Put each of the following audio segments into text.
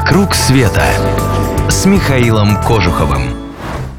«Вокруг света» с Михаилом Кожуховым.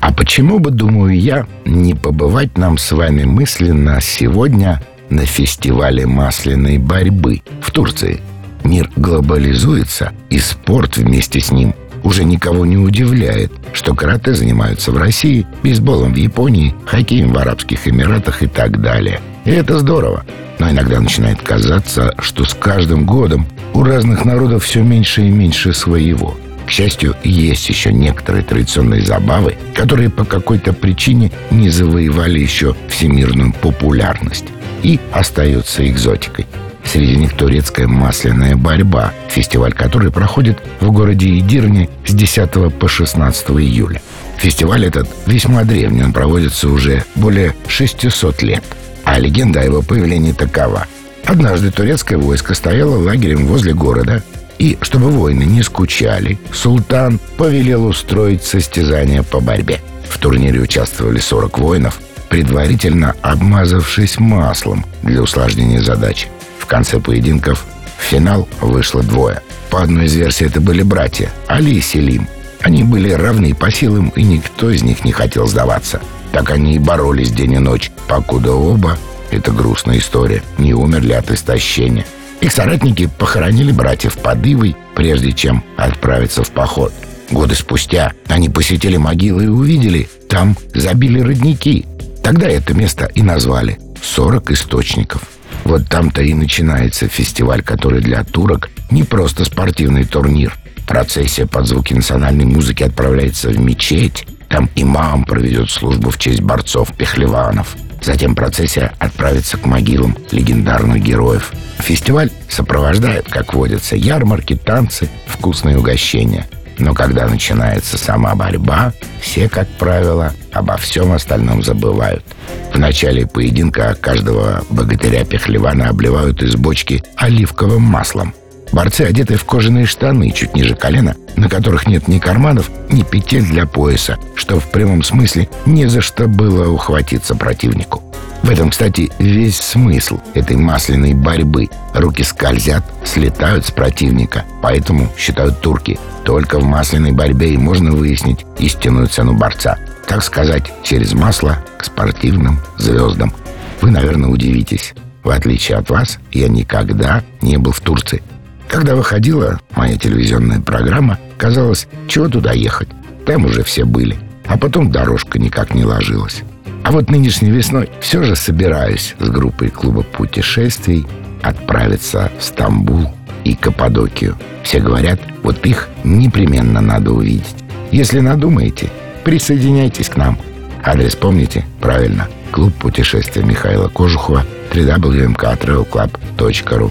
А почему бы, думаю я, не побывать нам с вами мысленно сегодня на фестивале масляной борьбы в Турции? Мир глобализуется, и спорт вместе с ним уже никого не удивляет, что карате занимаются в России, бейсболом в Японии, хоккеем в Арабских Эмиратах и так далее. И это здорово. Но иногда начинает казаться, что с каждым годом у разных народов все меньше и меньше своего. К счастью, есть еще некоторые традиционные забавы, которые по какой-то причине не завоевали еще всемирную популярность и остаются экзотикой. Среди них турецкая масляная борьба, фестиваль которой проходит в городе Идирне с 10 по 16 июля. Фестиваль этот весьма древний, он проводится уже более 600 лет. А легенда о его появлении такова. Однажды турецкое войско стояло лагерем возле города, и, чтобы воины не скучали, султан повелел устроить состязание по борьбе. В турнире участвовали 40 воинов, предварительно обмазавшись маслом для усложнения задачи. В конце поединков в финал вышло двое. По одной из версий это были братья Али и Селим. Они были равны по силам, и никто из них не хотел сдаваться. Так они и боролись день и ночь, покуда оба, это грустная история, не умерли от истощения. Их соратники похоронили братьев под Ивой, прежде чем отправиться в поход. Годы спустя они посетили могилы и увидели, там забили родники. Тогда это место и назвали «40 источников». Вот там-то и начинается фестиваль, который для турок не просто спортивный турнир. Процессия под звуки национальной музыки отправляется в мечеть. Там имам проведет службу в честь борцов пехлеванов. Затем процессия отправится к могилам легендарных героев. Фестиваль сопровождает, как водятся, ярмарки, танцы, вкусные угощения. Но когда начинается сама борьба, все, как правило, обо всем остальном забывают. В начале поединка каждого богатыря Пехлевана обливают из бочки оливковым маслом. Борцы одеты в кожаные штаны чуть ниже колена, на которых нет ни карманов, ни петель для пояса, что в прямом смысле не за что было ухватиться противнику. В этом, кстати, весь смысл этой масляной борьбы. Руки скользят, слетают с противника. Поэтому, считают турки, только в масляной борьбе и можно выяснить истинную цену борца. Так сказать, через масло к спортивным звездам. Вы, наверное, удивитесь. В отличие от вас, я никогда не был в Турции. Когда выходила моя телевизионная программа, казалось, чего туда ехать? Там уже все были. А потом дорожка никак не ложилась. А вот нынешней весной все же собираюсь с группой клуба путешествий отправиться в Стамбул и Каппадокию. Все говорят, вот их непременно надо увидеть. Если надумаете, присоединяйтесь к нам. Адрес помните? Правильно. Клуб путешествия Михаила Кожухова www.mktravelclub.ru